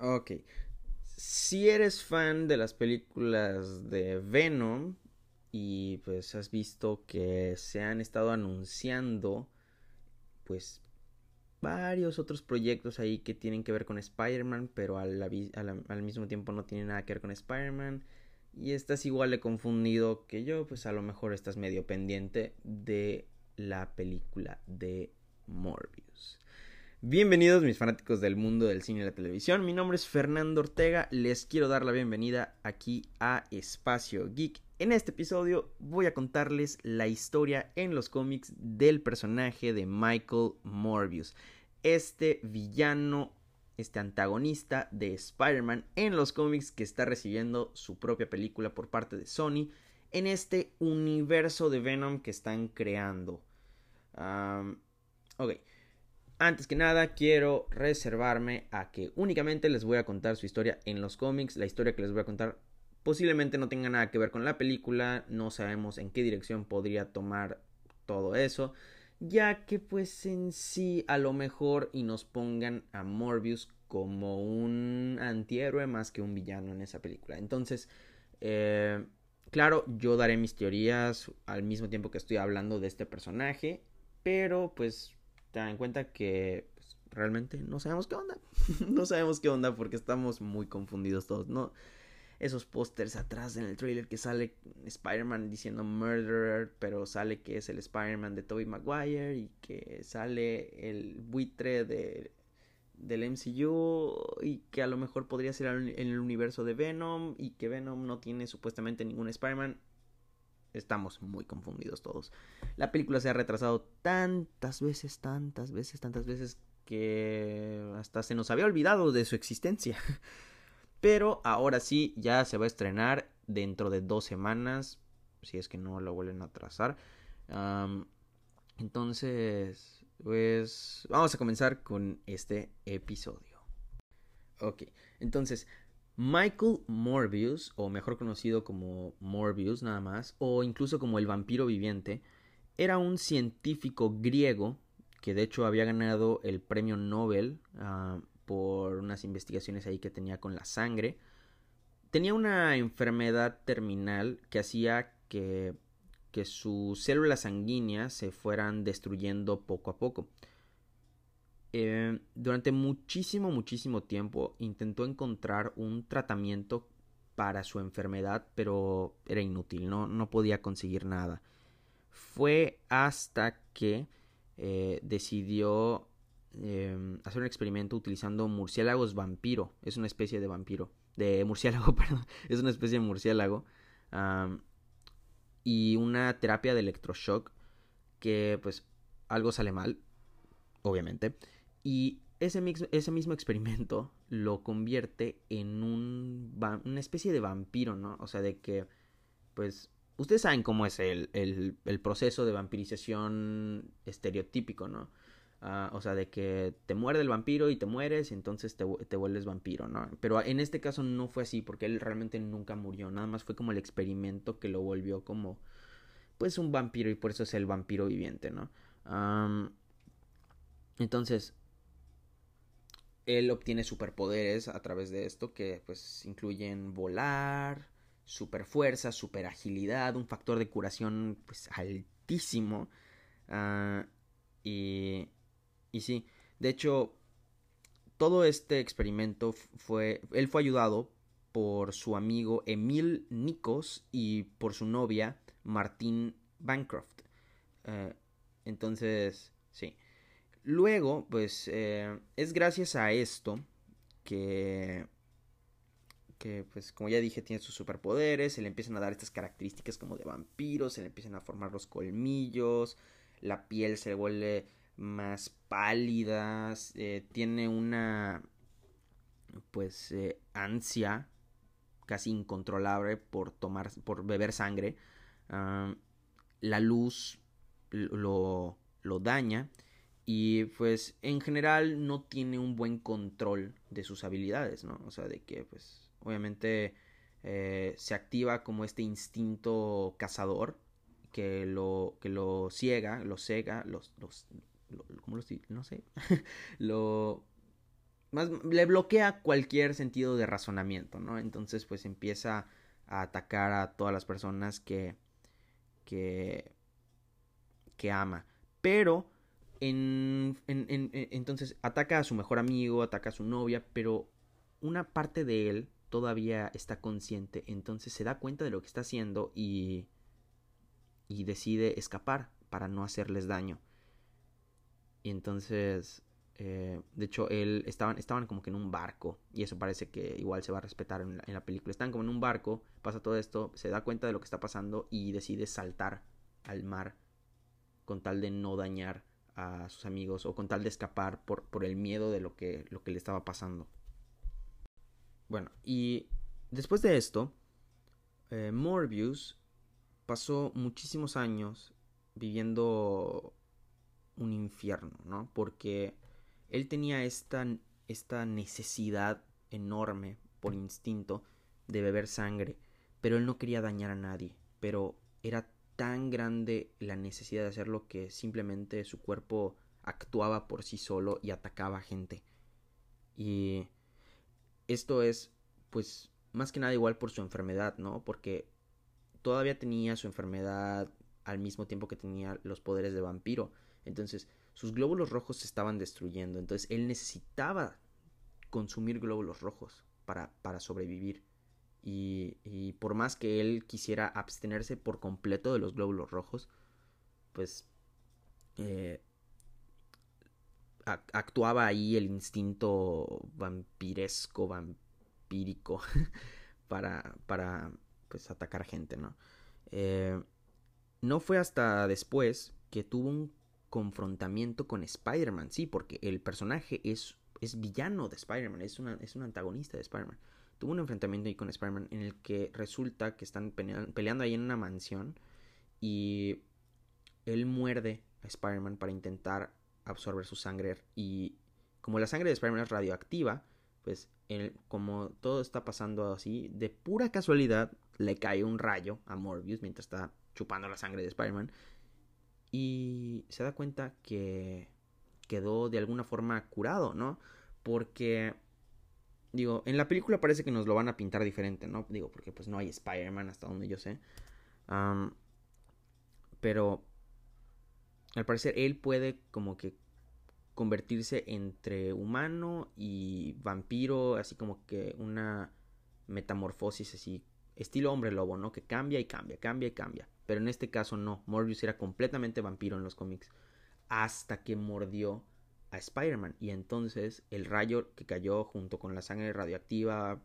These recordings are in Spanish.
Ok. Si eres fan de las películas de Venom y pues has visto que se han estado anunciando pues varios otros proyectos ahí que tienen que ver con Spider-Man, pero al, al, mismo tiempo no tienen nada que ver con Spider-Man. Y estás igual de confundido que yo, pues a lo mejor estás medio pendiente de la película de Morbius. Bienvenidos mis fanáticos del mundo del cine y la televisión. Mi nombre es Fernando Ortega. Les quiero dar la bienvenida aquí a Espacio Geek. En este episodio voy a contarles la historia en los cómics del personaje de Michael Morbius. Este villano, este antagonista de Spider-Man en los cómics que está recibiendo su propia película por parte de Sony en este universo de Venom que están creando. ok. Antes que nada, quiero reservarme a que únicamente les voy a contar su historia en los cómics. La historia que les voy a contar posiblemente no tenga nada que ver con la película. No sabemos en qué dirección podría tomar todo eso. Ya que pues en sí a lo mejor y nos pongan a Morbius como un antihéroe más que un villano en esa película. Entonces, eh, claro, yo daré mis teorías al mismo tiempo que estoy hablando de este personaje. Pero pues ten en cuenta que pues, realmente no sabemos qué onda. no sabemos qué onda porque estamos muy confundidos todos, ¿no? Esos pósters atrás en el trailer que sale Spider-Man diciendo Murderer, pero sale que es el Spider-Man de Tobey Maguire y que sale el buitre de, del MCU y que a lo mejor podría ser en el universo de Venom y que Venom no tiene supuestamente ningún Spider-Man estamos muy confundidos todos. La película se ha retrasado tantas veces, tantas veces, tantas veces que hasta se nos había olvidado de su existencia. Pero ahora sí, ya se va a estrenar dentro de dos semanas, si es que no lo vuelven a atrasar. entonces, pues vamos a comenzar con este episodio. Ok, entonces Michael Morbius, o mejor conocido como Morbius nada más, o incluso como el vampiro viviente, era un científico griego que de hecho había ganado el premio Nobel ah, por unas investigaciones ahí que tenía con la sangre. Tenía una enfermedad terminal que hacía que, que sus células sanguíneas se fueran destruyendo poco a poco. Eh, durante muchísimo, muchísimo tiempo intentó encontrar un tratamiento para su enfermedad, pero era inútil, no, no podía conseguir nada. Fue hasta que eh, decidió em, hacer un experimento utilizando murciélagos vampiro. Es una especie de vampiro. De murciélago, perdón. Es una especie de murciélago. y una terapia de electroshock que pues algo sale mal, obviamente. Y ese, ese mismo experimento lo convierte en un, una especie de vampiro, ¿no? O sea, de que, pues, ustedes saben cómo es el, el, proceso de vampirización estereotípico, ¿no? Ah, o sea, de que te muerde el vampiro y te mueres y entonces te, te, vuelves vampiro, ¿no? Pero en este caso no fue así porque él realmente nunca murió, nada más fue como el experimento que lo volvió como, pues, un vampiro y por eso es el vampiro viviente, ¿no? entonces, él obtiene superpoderes a través de esto que pues incluyen volar, super fuerza, super agilidad, un factor de curación pues altísimo. Ah, y, y sí, de hecho, todo este experimento fue, él fue ayudado por su amigo Emil Nikos y por su novia Martín Bancroft. Eh, entonces, sí. Luego, pues eh, es gracias a esto que, que, pues como ya dije, tiene sus superpoderes, se le empiezan a dar estas características como de vampiros, se le empiezan a formar los colmillos, la piel se vuelve más pálida, eh, tiene una, pues, eh, ansia casi incontrolable por tomar, por beber sangre. Ah, la luz lo, lo daña y pues en general no tiene un buen control de sus habilidades, ¿no? O sea, de que pues obviamente eh, se activa como este instinto cazador que lo, que lo ciega, lo cega, los, los, ¿cómo lo no sé, lo, más le bloquea cualquier sentido de razonamiento, ¿no? Entonces pues empieza a atacar a todas las personas que que que ama, pero en, en, en, entonces ataca a su mejor amigo, ataca a su novia, pero una parte de él todavía está consciente, entonces se da cuenta de lo que está haciendo y decide escapar para no hacerles daño. Y entonces eh, de hecho, él estaban, estaban como que en un barco. Y eso parece que igual se va a respetar en la, película. Están como en un barco, pasa todo esto, se da cuenta de lo que está pasando y decide saltar al mar con tal de no dañar a sus amigos o con tal de escapar por, por el miedo de lo que, lo que le estaba pasando. Bueno, y después de esto, eh, Morbius pasó muchísimos años viviendo un infierno, ¿no? Porque él tenía esta, esta necesidad enorme, por instinto, de beber sangre, pero él no quería dañar a nadie, pero era tan grande la necesidad de hacerlo que simplemente su cuerpo actuaba por sí solo y atacaba gente. Y esto es, pues, más que nada igual por su enfermedad, ¿no? Porque todavía tenía su enfermedad al mismo tiempo que tenía los poderes de vampiro. Entonces, sus glóbulos rojos se estaban destruyendo, entonces él necesitaba consumir glóbulos rojos para, para sobrevivir. Y, y, por más que él quisiera abstenerse por completo de los glóbulos rojos, pues eh, actuaba ahí el instinto vampiresco, vampírico, para, para pues atacar gente, ¿no? Eh, no fue hasta después que tuvo un confrontamiento con Spider-Man, sí, porque el personaje es, es villano de Spider-Man, es, es un antagonista de Spider-Man. Tuvo un enfrentamiento ahí con Spider-Man en el que resulta que están peleando ahí en una mansión y él muerde a Spider-Man para intentar absorber su sangre y como la sangre de Spider-Man es radioactiva, pues como todo está pasando así, de pura casualidad le cae un rayo a Morbius mientras está chupando la sangre de Spider-Man y se da cuenta que quedó de alguna forma curado, ¿no? Porque, digo, en la película parece que nos lo van a pintar diferente, ¿no? Digo, porque pues no hay Spider-Man hasta donde yo sé. pero, al parecer, él puede como que convertirse entre humano y vampiro, así como que una metamorfosis así, estilo hombre lobo, ¿no? Que cambia y cambia, cambia y cambia. Pero en este caso no. Morbius era completamente vampiro en los cómics. Hasta que mordió a Spider-Man. Y entonces el rayo que cayó junto con la sangre radioactiva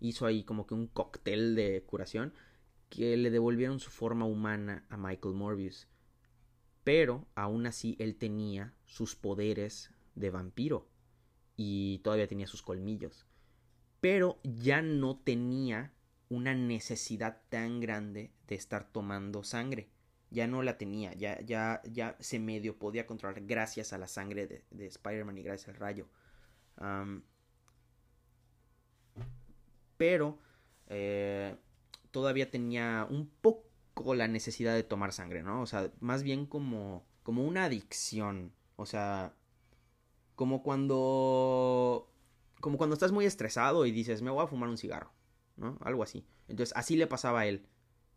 hizo ahí como que un cóctel de curación que le devolvieron su forma humana a Michael Morbius. Pero aún así él tenía sus poderes de vampiro y todavía tenía sus colmillos. Pero ya no tenía una necesidad tan grande de estar tomando sangre. Ya no la tenía, ya, ya, ya se medio podía controlar gracias a la sangre de, de Spider-Man y gracias al rayo. pero eh, todavía tenía un poco la necesidad de tomar sangre, ¿no? O sea, más bien como, como una adicción. O sea, como cuando... Como cuando estás muy estresado y dices, me voy a fumar un cigarro. ¿no? Algo así. Entonces, así le pasaba a él.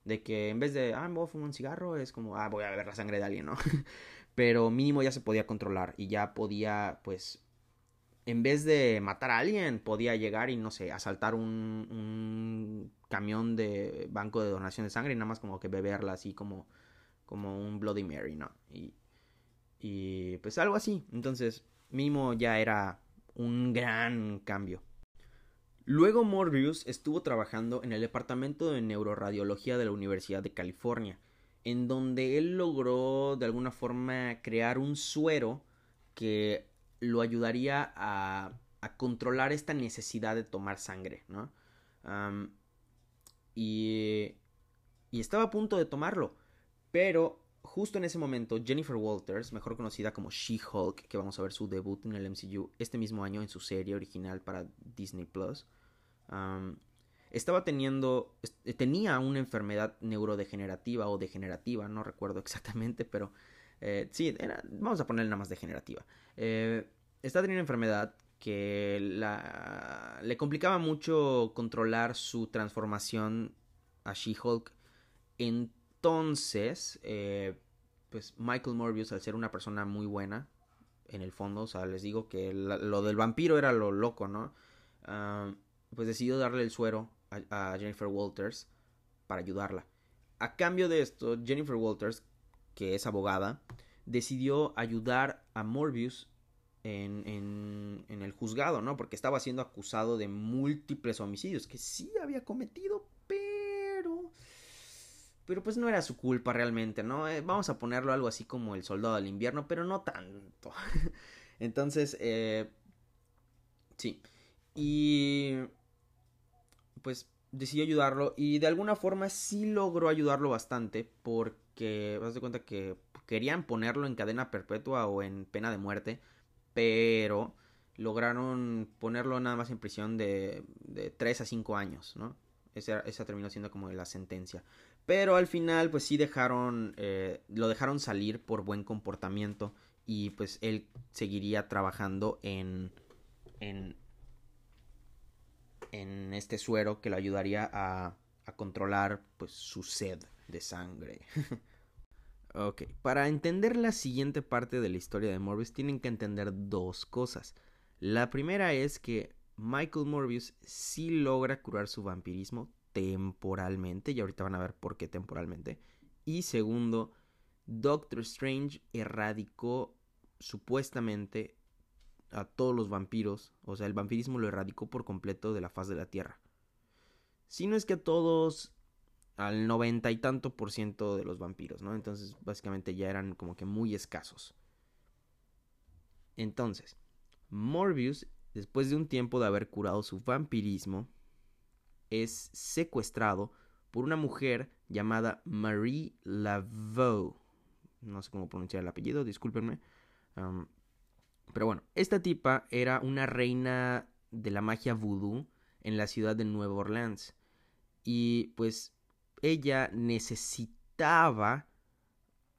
De que en vez de, ah, me voy a fumar un cigarro, es como, ah, voy a beber la sangre de alguien, ¿no? Pero mínimo ya se podía controlar y ya podía, pues, en vez de matar a alguien, podía llegar y, no sé, asaltar un, un camión de banco de donación de sangre y nada más como que beberla así como, como un Bloody Mary, ¿no? Y, y pues algo así. Entonces, mínimo ya era un gran cambio. Luego Morbius estuvo trabajando en el Departamento de Neuroradiología de la Universidad de California, en donde él logró de alguna forma crear un suero que lo ayudaría a, controlar esta necesidad de tomar sangre, ¿no? y, y estaba a punto de tomarlo, pero justo en ese momento Jennifer Walters, mejor conocida como She-Hulk, que vamos a ver su debut en el MCU este mismo año en su serie original para Disney Plus, estaba teniendo, eh, tenía una enfermedad neurodegenerativa o degenerativa, no recuerdo exactamente, pero eh, sí, vamos a ponerle nada más degenerativa. Eh, estaba teniendo una enfermedad que la, le complicaba mucho controlar su transformación a She-Hulk. Entonces, eh, pues Michael Morbius, al ser una persona muy buena, en el fondo, o sea, les digo que lo del vampiro era lo loco, ¿no? Ah, pues decidió darle el suero a, Jennifer Walters para ayudarla. A cambio de esto, Jennifer Walters, que es abogada, decidió ayudar a Morbius en, en, el juzgado, ¿no? Porque estaba siendo acusado de múltiples homicidios que sí había cometido. Pero pues no era su culpa realmente, ¿no? Eh, vamos a ponerlo algo así como el soldado del invierno, pero no tanto. Entonces, eh, sí. Y pues decidió ayudarlo y de alguna forma sí logró ayudarlo bastante porque, vas de cuenta que querían ponerlo en cadena perpetua o en pena de muerte, pero lograron ponerlo nada más en prisión de, de 3 a 5 años, ¿no? Esa, esa, terminó siendo como la sentencia. Pero al final, pues sí dejaron, eh, lo dejaron salir por buen comportamiento y pues él seguiría trabajando en, en, en este suero que lo ayudaría a, a controlar pues su sed de sangre. ok, para entender la siguiente parte de la historia de Morbius tienen que entender dos cosas. La primera es que Michael Morbius sí logra curar su vampirismo temporalmente, y ahorita van a ver por qué temporalmente. Y segundo, Doctor Strange erradicó supuestamente a todos los vampiros, o sea, el vampirismo lo erradicó por completo de la faz de la Tierra. Si no es que a todos, al noventa y tanto por ciento de los vampiros, ¿no? Entonces, básicamente ya eran como que muy escasos. Entonces, Morbius, después de un tiempo de haber curado su vampirismo, es secuestrado por una mujer llamada Marie Laveau. No sé cómo pronunciar el apellido, discúlpenme. pero bueno, esta tipa era una reina de la magia voodoo en la ciudad de Nueva Orleans. Y pues ella necesitaba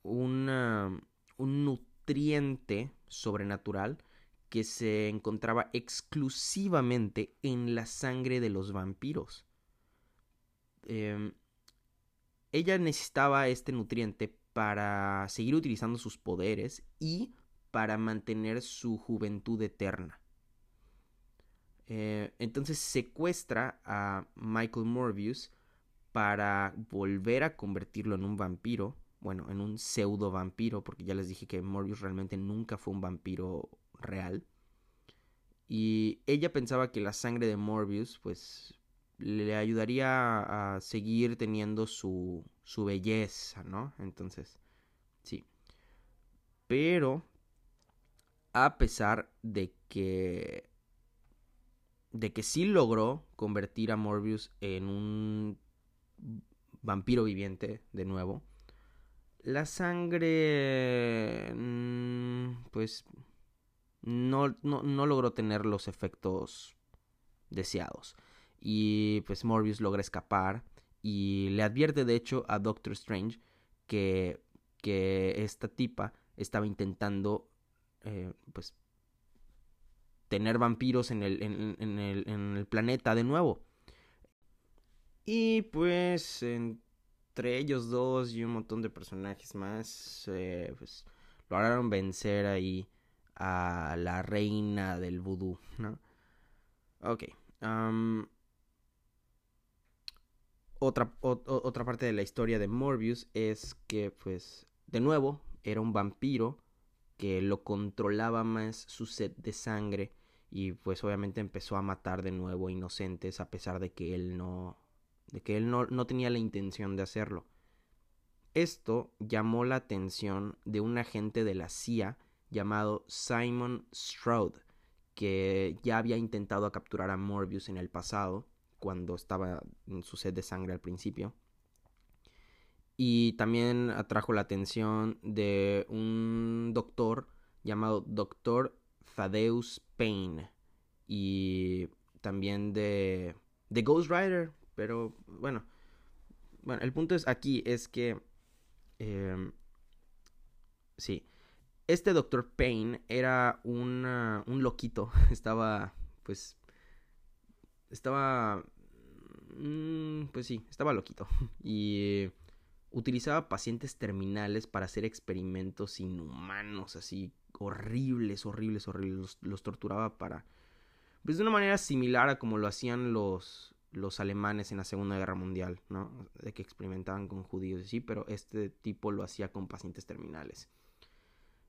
un nutriente sobrenatural que se encontraba exclusivamente en la sangre de los vampiros. Em, ella necesitaba este nutriente para seguir utilizando sus poderes y para mantener su juventud eterna. Eh, entonces secuestra a Michael Morbius para volver a convertirlo en un vampiro, bueno, en un pseudo vampiro, porque ya les dije que Morbius realmente nunca fue un vampiro real. Y ella pensaba que la sangre de Morbius, pues, le ayudaría a seguir teniendo su, su belleza, ¿no? Entonces, sí. Pero, a pesar de que de que sí logró convertir a Morbius en un vampiro viviente de nuevo. La sangre... Mm, pues no, no, logró tener los efectos deseados. Y pues Morbius logra escapar y le advierte de hecho a Doctor Strange que, que esta tipa estaba intentando eh, pues tener vampiros en el, en, el, en el planeta de nuevo. Y pues entre ellos dos y un montón de personajes más, eh, pues lograron vencer ahí a la reina del vudú, ¿no? Ok. otra, otra parte de la historia de Morbius es que, pues, de nuevo, era un vampiro que lo controlaba más su sed de sangre y pues obviamente empezó a matar de nuevo inocentes a pesar de que él no de que él no, no tenía la intención de hacerlo. Esto llamó la atención de un agente de la CIA llamado Simon Stroud, que ya había intentado capturar a Morbius en el pasado, cuando estaba en su sed de sangre al principio. Y también atrajo la atención de un doctor llamado Doctor Thaddeus Payne. Y también de, de Ghost Rider. Pero bueno. Bueno, el punto es aquí es que... Eh, sí este doctor Payne era un loquito. Estaba, pues, estaba, mm, pues sí, estaba loquito. Y utilizaba pacientes terminales para hacer experimentos inhumanos, así horribles, horribles, horribles. Los, torturaba para, pues de una manera similar a como lo hacían los, los alemanes en la Segunda Guerra Mundial, ¿no? De que experimentaban con judíos y sí, pero este tipo lo hacía con pacientes terminales.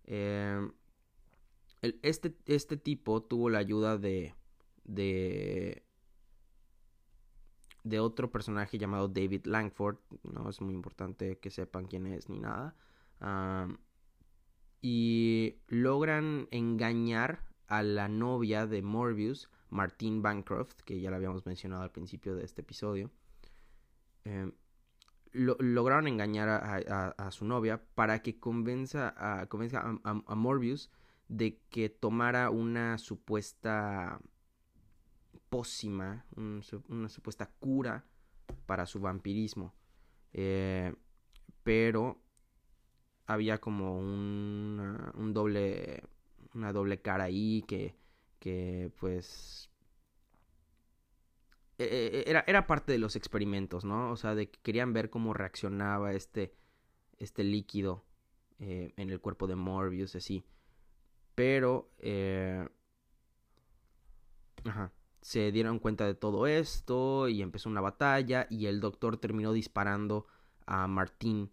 Eh, este, este tipo tuvo la ayuda de, de otro personaje llamado David Langford. No es muy importante que sepan quién es ni nada. y logran engañar a la novia de Morbius, Martine Bancroft, que ya la habíamos mencionado al principio de este episodio. Lograron engañar a, su novia para que convenza, a, convenza a Morbius de que tomara una supuesta pócima, una supuesta cura para su vampirismo. Eh, pero había como un, un doble, una doble cara ahí que, que pues e, e, e, era, era, parte de los experimentos, ¿no? O sea, de que querían ver cómo reaccionaba este, este líquido eh, en el cuerpo de Morbius, así. Pero, eh, ajá se dieron cuenta de todo esto y empezó una batalla y el doctor terminó disparando a Martín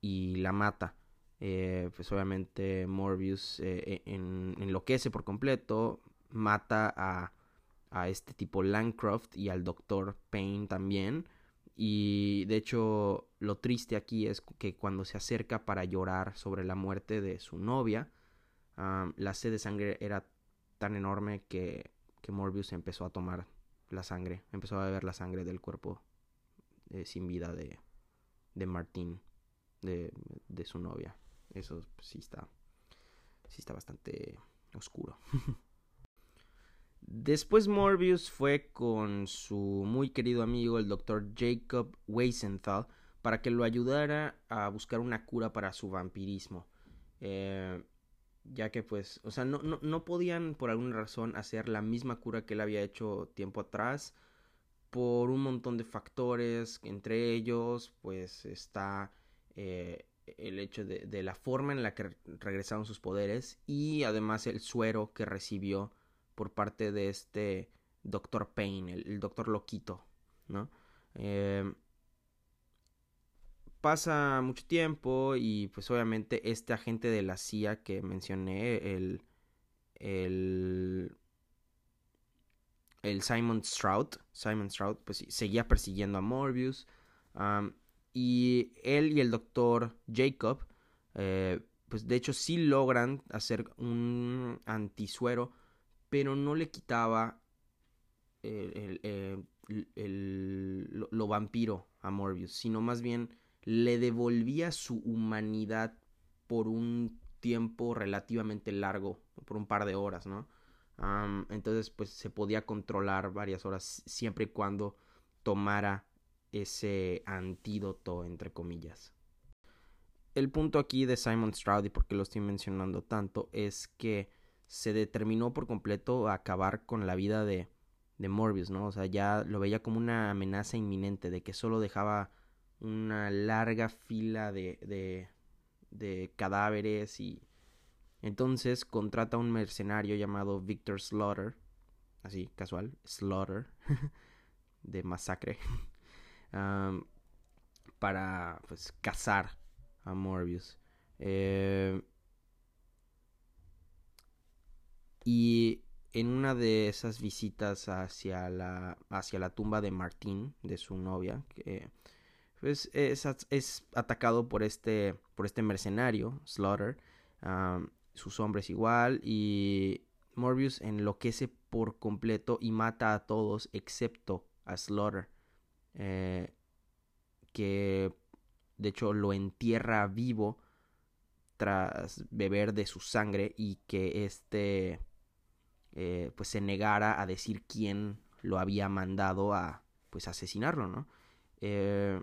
y la mata. Eh, pues obviamente Morbius eh, enloquece por completo, mata a, a este tipo Lancroft y al doctor Payne también. Y de hecho lo triste aquí es que cuando se acerca para llorar sobre la muerte de su novia, la sed de sangre era tan enorme que que Morbius empezó a tomar la sangre, empezó a beber la sangre del cuerpo eh, sin vida de, de Martín, de, de su novia. Eso sí está, sí está bastante oscuro. Después Morbius fue con su muy querido amigo el doctor Jacob Weisenthal para que lo ayudara a buscar una cura para su vampirismo. Eh, ya que pues, o sea, no, no, no, podían por alguna razón hacer la misma cura que él había hecho tiempo atrás por un montón de factores, entre ellos pues está eh, el hecho de, de, la forma en la que regresaron sus poderes y además el suero que recibió por parte de este Doctor Payne, el, Doctor Loquito, ¿no? Eh, pasa mucho tiempo y pues obviamente este agente de la CIA que mencioné, el, el, el Simon Stroud, Simon Stroud, pues seguía persiguiendo a Morbius. y él y el doctor Jacob, eh, pues de hecho sí logran hacer un antisuero, pero no le quitaba el, el, lo vampiro a Morbius, sino más bien le devolvía su humanidad por un tiempo relativamente largo, por un par de horas, ¿no? entonces, pues se podía controlar varias horas siempre y cuando tomara ese antídoto, entre comillas. El punto aquí de Simon Stroud y por qué lo estoy mencionando tanto es que se determinó por completo a acabar con la vida de, de Morbius, ¿no? O sea, ya lo veía como una amenaza inminente de que solo dejaba una larga fila de, de, de cadáveres y entonces contrata a un mercenario llamado Victor Slaughter, así casual, Slaughter, de masacre, para pues cazar a Morbius. Eh, y en una de esas visitas hacia la, hacia la tumba de Martín, de su novia, que pues es, atacado por este, por este mercenario, Slaughter, sus hombres igual, y Morbius enloquece por completo y mata a todos excepto a Slaughter, eh, que de hecho lo entierra vivo tras beber de su sangre y que este eh, pues se negara a decir quién lo había mandado a pues asesinarlo, ¿no? Eh,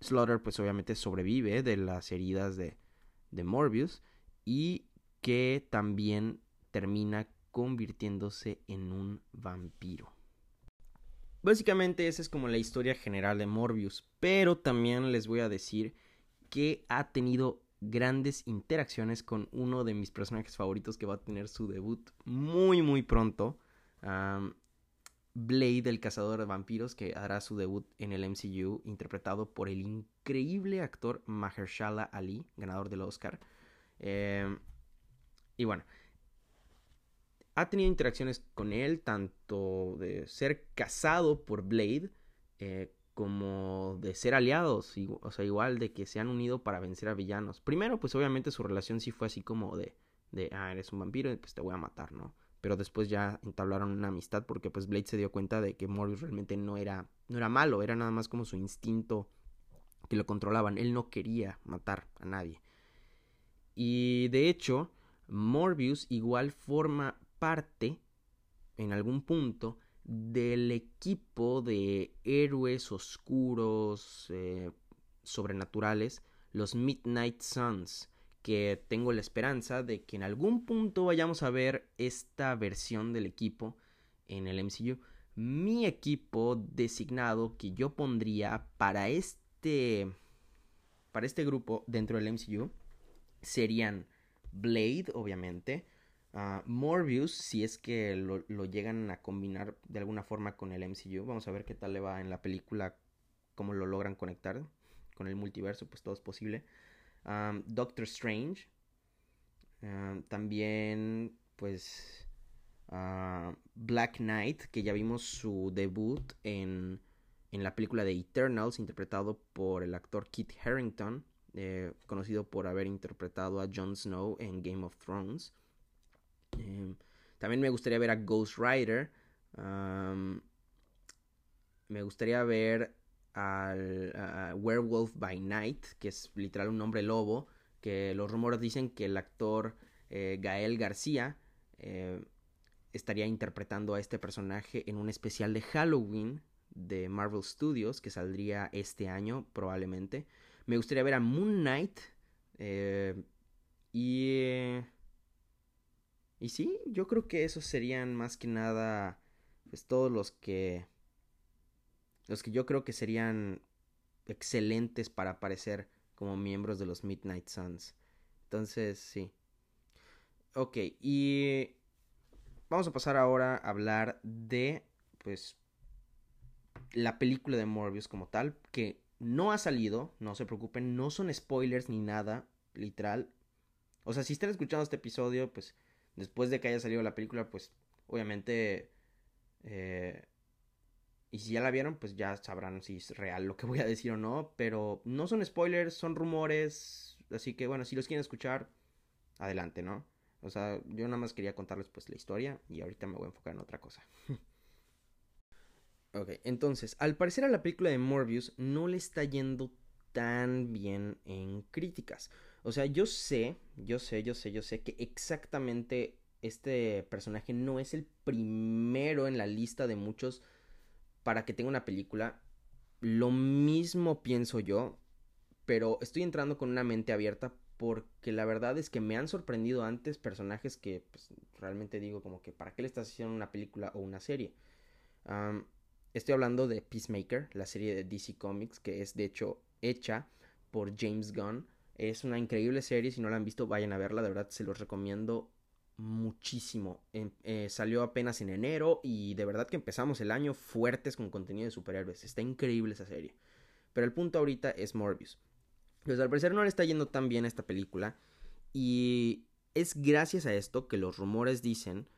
Slaughter pues obviamente sobrevive de las heridas de, de Morbius y que también termina convirtiéndose en un vampiro. Básicamente esa es como la historia general de Morbius, pero también les voy a decir que ha tenido grandes interacciones con uno de mis personajes favoritos que va a tener su debut muy muy pronto. Blade, el cazador de vampiros, que hará su debut en el MCU, interpretado por el increíble actor Mahershala Ali, ganador del Oscar. Em, y bueno, ha tenido interacciones con él, tanto de ser casado por Blade, eh, como de ser aliados, o sea, igual de que se han unido para vencer a villanos. Primero, pues obviamente su relación sí fue así como de, de ah, eres un vampiro y pues te voy a matar, ¿no? Pero después ya entablaron una amistad porque pues Blade se dio cuenta de que Morbius realmente no era, no era malo, era nada más como su instinto que lo controlaban. Él no quería matar a nadie. Y de hecho, Morbius igual forma parte, en algún punto, del equipo de héroes oscuros, eh, sobrenaturales, los Midnight Suns, que tengo la esperanza de que en algún punto vayamos a ver esta versión del equipo en el MCU. Mi equipo designado que yo pondría para este para este grupo dentro del MCU serían Blade, obviamente, Ah, Morbius, si es que lo, llegan a combinar de alguna forma con el MCU, vamos a ver qué tal le va en la película, cómo lo logran conectar con el multiverso, pues todo es posible. Doctor Strange, también pues Black Knight, que ya vimos su debut en, en la película de Eternals, interpretado por el actor Kit Harrington, eh, conocido por haber interpretado a Jon Snow en Game of Thrones. Em, también me gustaría ver a Ghost Rider. me gustaría ver al Werewolf by Night, que es literal un hombre lobo. Que los rumores dicen que el actor eh, Gael García eh, estaría interpretando a este personaje en un especial de Halloween de Marvel Studios que saldría este año probablemente. Me gustaría ver a Moon Knight. Eh, y y sí, yo creo que esos serían más que nada, pues todos los que, los que yo creo que serían excelentes para aparecer como miembros de los Midnight Suns. Entonces, sí. Ok, y vamos a pasar ahora a hablar de, pues, la película de Morbius como tal, que no ha salido, no se preocupen, no son spoilers ni nada, literal. O sea, si están escuchando este episodio, pues después de que haya salido la película, pues obviamente... Eh, y si ya la vieron, pues ya sabrán si es real lo que voy a decir o no. Pero no son spoilers, son rumores. Así que bueno, si los quieren escuchar, adelante, ¿no? O sea, yo nada más quería contarles pues la historia y ahorita me voy a enfocar en otra cosa. ok, entonces, al parecer a la película de Morbius no le está yendo tan bien en críticas. O sea, yo sé, yo sé, yo sé, yo sé que exactamente este personaje no es el primero en la lista de muchos para que tenga una película. Lo mismo pienso yo, pero estoy entrando con una mente abierta porque la verdad es que me han sorprendido antes personajes que pues, realmente digo como que para qué le estás haciendo una película o una serie. estoy hablando de Peacemaker, la serie de DC Comics que es de hecho hecha por James Gunn es una increíble serie, si no la han visto vayan a verla, de verdad se los recomiendo muchísimo. Em, eh, salió apenas en enero y de verdad que empezamos el año fuertes con contenido de superhéroes. Está increíble esa serie. Pero el punto ahorita es Morbius. Pues al parecer no le está yendo tan bien esta película y es gracias a esto que los rumores dicen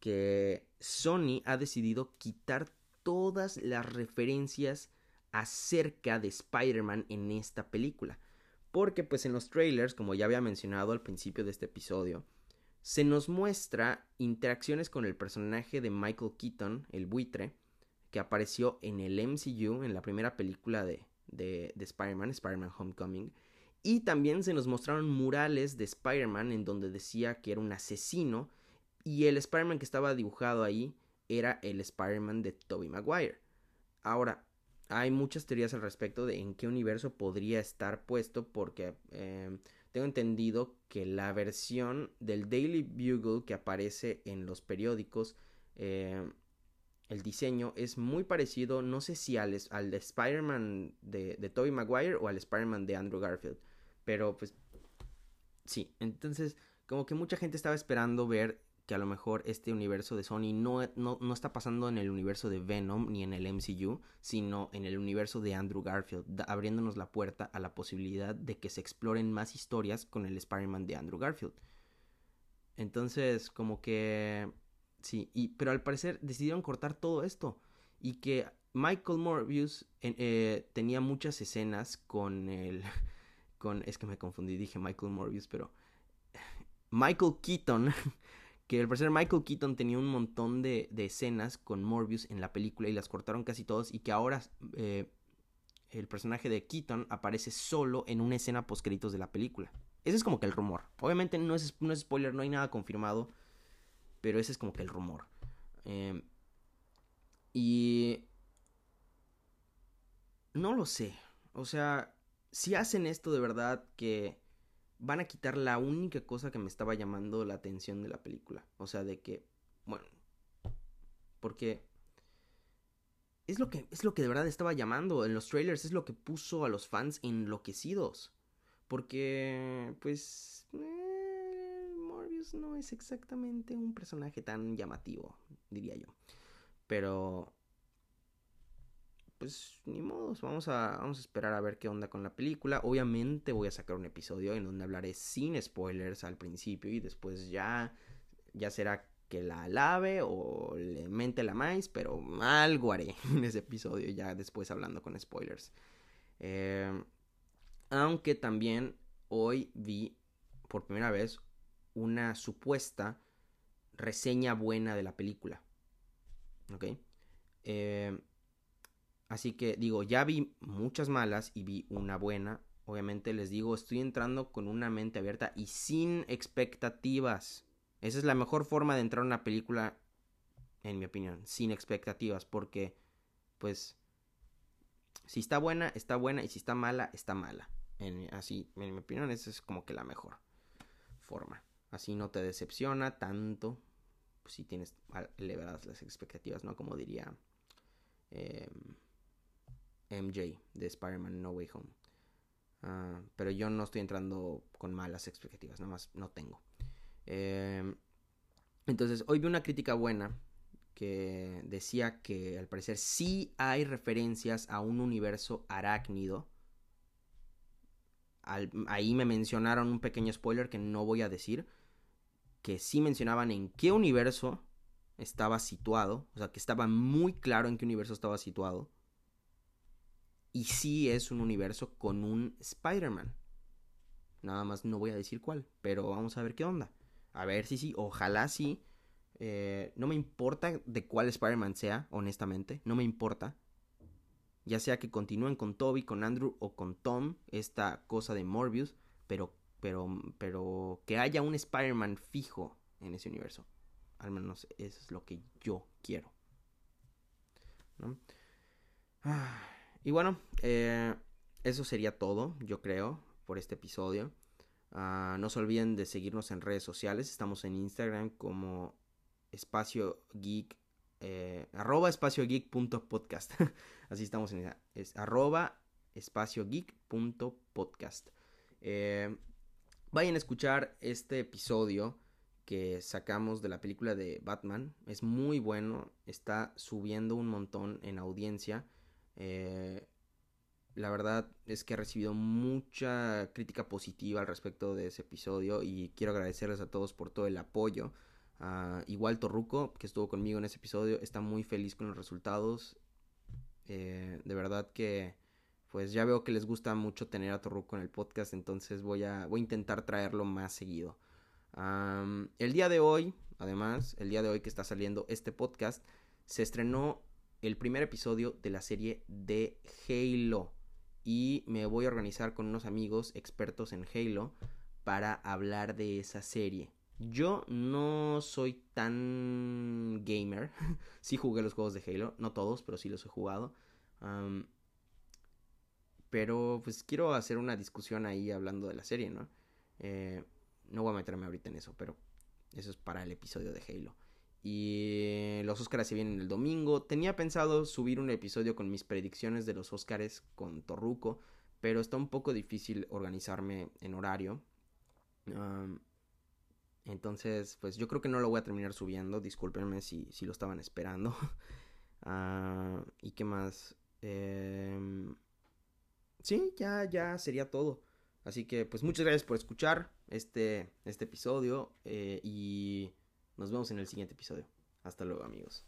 que Sony ha decidido quitar todas las referencias acerca de Spider-Man en esta película. Porque pues en los trailers, como ya había mencionado al principio de este episodio, se nos muestra interacciones con el personaje de Michael Keaton, el buitre, que apareció en el MCU, en la primera película de, de, de Spider-Man, Spider-Man Homecoming. Y también se nos mostraron murales de Spider-Man en donde decía que era un asesino y el Spider-Man que estaba dibujado ahí era el Spider-Man de Tobey Maguire. Ahora, hay muchas teorías al respecto de en qué universo podría estar puesto porque eh, tengo entendido que la versión del Daily Bugle que aparece en los periódicos, eh, el diseño es muy parecido, no sé si al, al de Spider-Man de, de Tobey Maguire o al Spider-Man de Andrew Garfield, pero pues sí, entonces como que mucha gente estaba esperando ver que a lo mejor este universo de Sony no, no, está pasando en el universo de Venom ni en el MCU, sino en el universo de Andrew Garfield, abriéndonos la puerta a la posibilidad de que se exploren más historias con el Spider-Man de Andrew Garfield. Entonces, como que... Sí, y, pero al parecer decidieron cortar todo esto y que Michael Morbius eh, tenía muchas escenas con el... Con, es que me confundí, dije Michael Morbius, pero... Michael Keaton que al parecer Michael Keaton tenía un montón de, escenas con Morbius en la película y las cortaron casi todos y que ahora eh, el personaje de Keaton aparece solo en una escena post créditos de la película. Ese es como que el rumor. Obviamente no es, no es spoiler, no hay nada confirmado, pero ese es como que el rumor. Em, y... No lo sé. O sea, si hacen esto de verdad que van a quitar la única cosa que me estaba llamando la atención de la película. O sea, de que, bueno, porque es lo que es lo que de verdad estaba llamando en los trailers, es lo que puso a los fans enloquecidos. Porque pues eh, Morbius no es exactamente un personaje tan llamativo, diría yo. Pero pues ni modos, vamos a, vamos a esperar a ver qué onda con la película. Obviamente voy a sacar un episodio en donde hablaré sin spoilers al principio y después ya, ya será que la alabe o le mente la más, pero algo haré en ese episodio ya después hablando con spoilers. Em, aunque también hoy vi por primera vez una supuesta reseña buena de la película. ¿Ok? Eh, Así que digo, ya vi muchas malas y vi una buena. Obviamente les digo, estoy entrando con una mente abierta y sin expectativas. Esa es la mejor forma de entrar a una película, en mi opinión, sin expectativas, porque, pues, si está buena, está buena, y si está mala, está mala. Así, en mi opinión, esa es como que la mejor forma. Así no te decepciona tanto, pues, si tienes elevadas las expectativas, ¿no? Como diría... Eh, MJ de Spider-Man No Way Home. Ah, pero yo no estoy entrando con malas expectativas, nada más no tengo. Em, entonces, hoy vi una crítica buena que decía que al parecer sí hay referencias a un universo arácnido. ahí me mencionaron un pequeño spoiler que no voy a decir. Que sí mencionaban en qué universo estaba situado. O sea, que estaba muy claro en qué universo estaba situado. Y sí es un universo con un Spider-Man. Nada más no voy a decir cuál, pero vamos a ver qué onda. A ver si sí, ojalá sí. Eh, no me importa de cuál Spider-Man sea, honestamente. No me importa. Ya sea que continúen con Toby, con Andrew o con Tom, esta cosa de Morbius. Pero, pero, pero que haya un Spider-Man fijo en ese universo. Al menos eso es lo que yo quiero. ¿No? Ah. Y bueno, eh, eso sería todo, yo creo, por este episodio. Ah, no se olviden de seguirnos en redes sociales. Estamos en Instagram como espacio geek. Eh, arroba espacio geek punto podcast. Así estamos en es arroba espacio geek punto podcast. Eh, vayan a escuchar este episodio que sacamos de la película de Batman. Es muy bueno. Está subiendo un montón en audiencia. Eh, la verdad es que he recibido mucha crítica positiva al respecto de ese episodio y quiero agradecerles a todos por todo el apoyo. igual Torruco, que estuvo conmigo en ese episodio, está muy feliz con los resultados. Eh, de verdad que pues ya veo que les gusta mucho tener a Torruco en el podcast, entonces voy a, voy a intentar traerlo más seguido. el día de hoy, además, el día de hoy que está saliendo este podcast, se estrenó el primer episodio de la serie de Halo. Y me voy a organizar con unos amigos expertos en Halo para hablar de esa serie. Yo no soy tan gamer. sí jugué los juegos de Halo, no todos, pero sí los he jugado. pero pues quiero hacer una discusión ahí hablando de la serie, ¿no? Eh, no voy a meterme ahorita en eso, pero eso es para el episodio de Halo. Y los Oscars se vienen el domingo. Tenía pensado subir un episodio con mis predicciones de los Oscars con Torruco, pero está un poco difícil organizarme en horario. entonces, pues yo creo que no lo voy a terminar subiendo. Discúlpenme si, si lo estaban esperando. Ah, ¿Y qué más? Em, sí, ya, ya sería todo. Así que, pues muchas gracias por escuchar este, este episodio. Eh, y nos vemos en el siguiente episodio. Hasta luego, amigos.